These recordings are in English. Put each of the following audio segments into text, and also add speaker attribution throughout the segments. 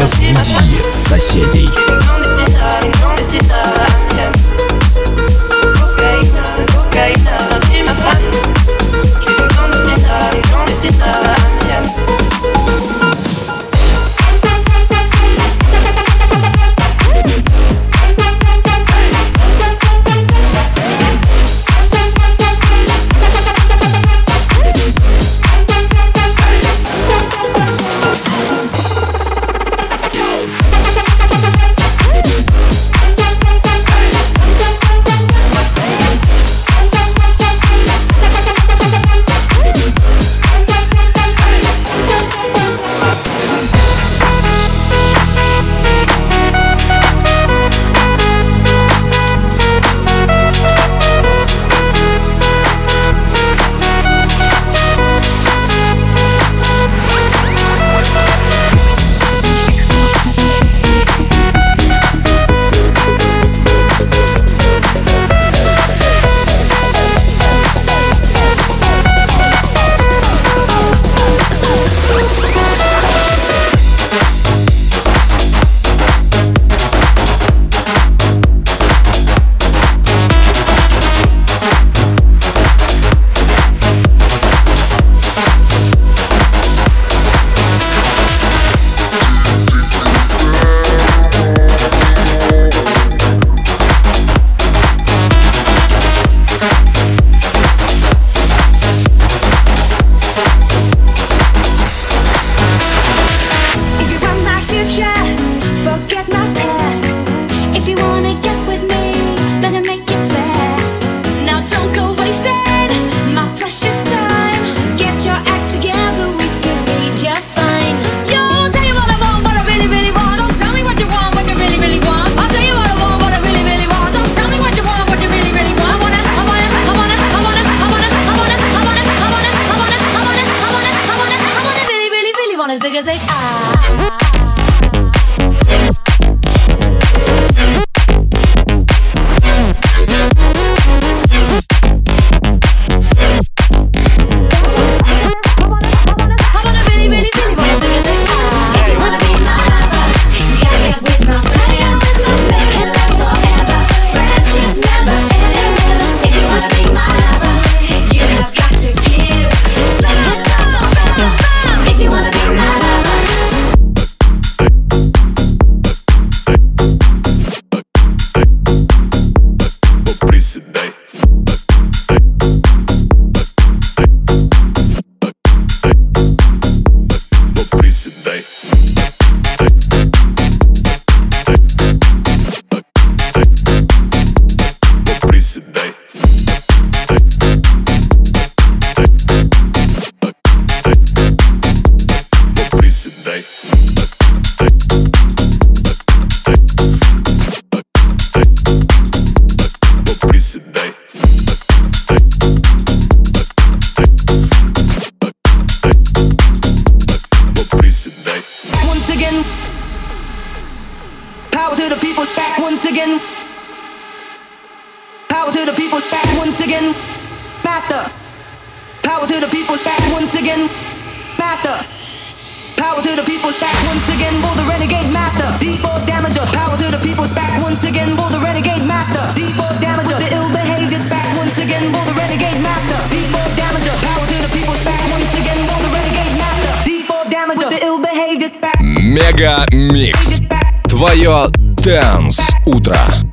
Speaker 1: Разбуди соседей.
Speaker 2: back once again for the renegade master. D4 damager, power to the people back once again for the renegade master. D4 damager, the ill behavior back once again for the renegade master. D4 damager, power to the people back once again for the renegade master. D4 damager, the ill behavior back.
Speaker 1: Мега микс. Твое Dance утро.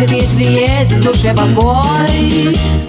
Speaker 2: ответит, если есть в душе покой.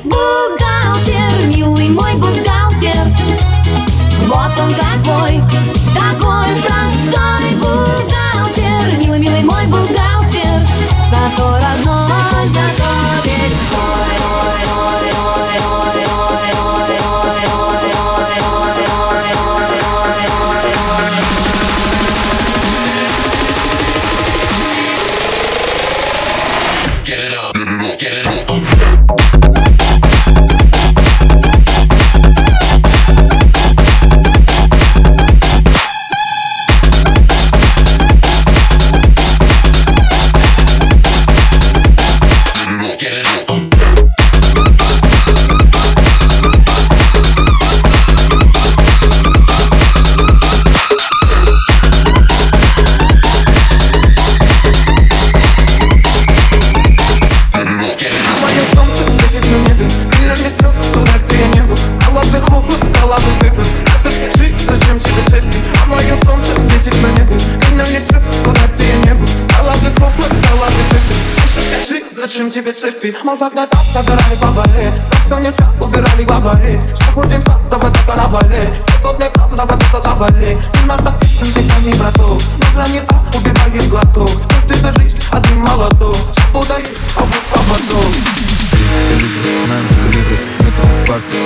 Speaker 3: Тебе цепи. Мазок на так собирали повали Так все не спят, убирали главари. Заходим так, давай только навали. Хип-хоп не прав, давай просто завали У нас так песен, ты не браток. Нужно не так, убиваем глоток Пусть это жизнь, один молоток. Свобода есть, а вот поводок.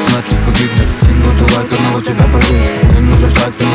Speaker 4: Значит погибнет Минуту лайк одного тебя порвет Не нужен шаг, ты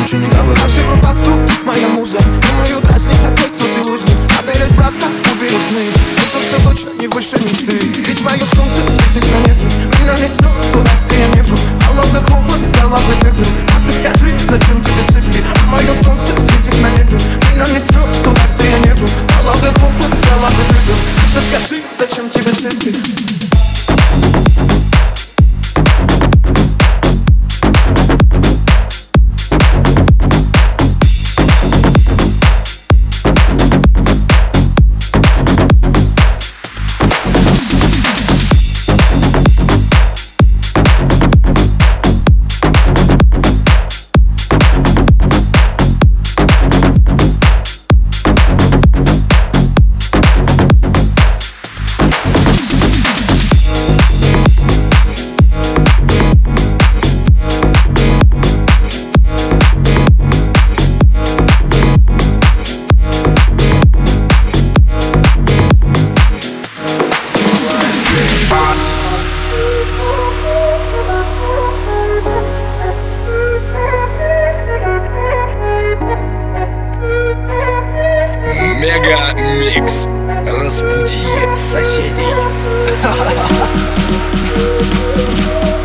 Speaker 1: Мега Микс. Разбуди соседей.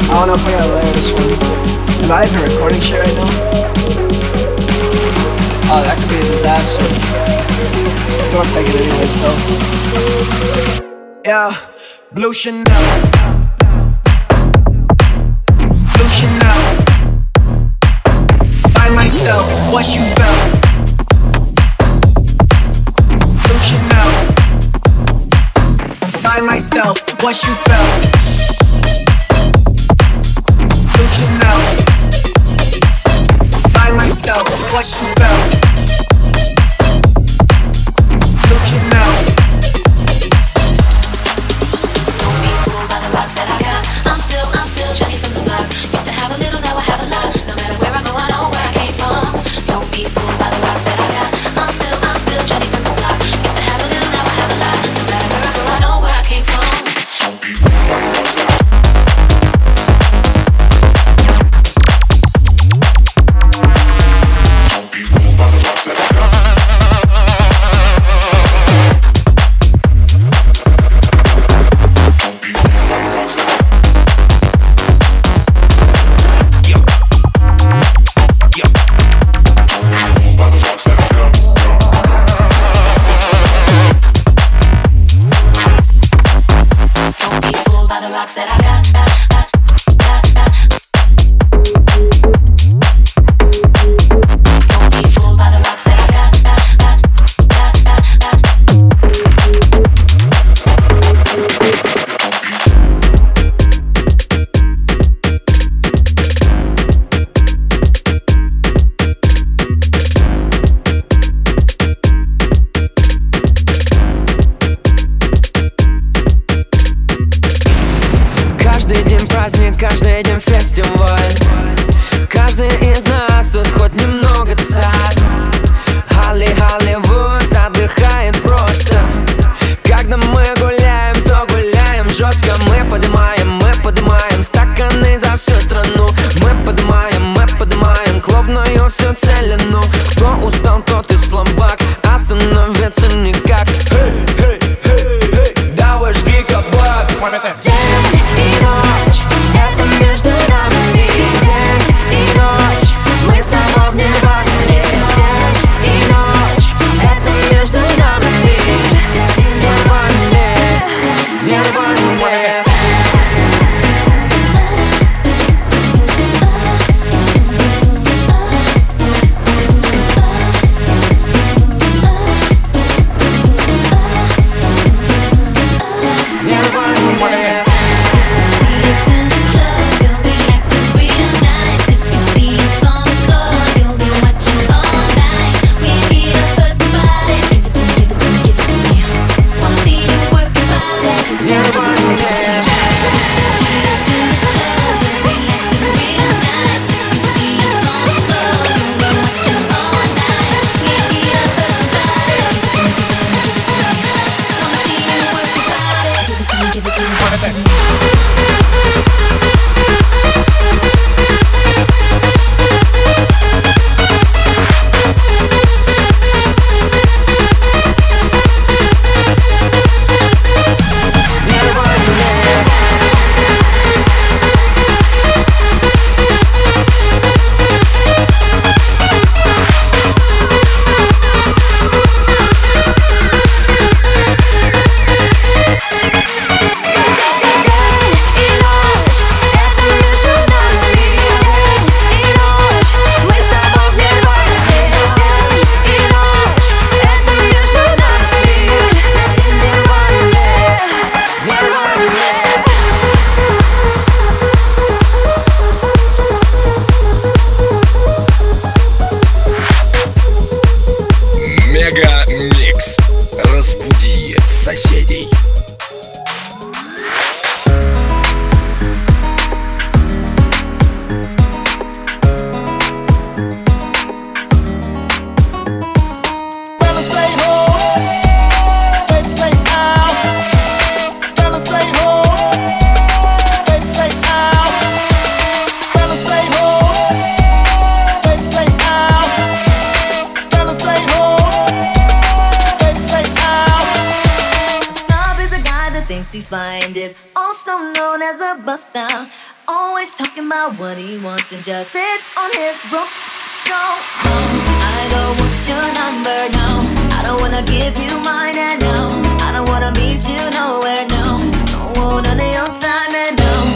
Speaker 5: I don't know if I gotta layer this one. Am I even recording shit right now? Oh, that could be a disaster. Don't take it anyways, though. Yeah, blue Chanel. Blue Chanel. By myself, what you felt. Myself, what you felt.
Speaker 6: He's flying this, also known as a buster. Always talking about what he wants and just sits on his broke. No, no, I don't want your number, no. I don't wanna give you mine, and no, I don't wanna meet you nowhere, no. Don't want none of your time, and no,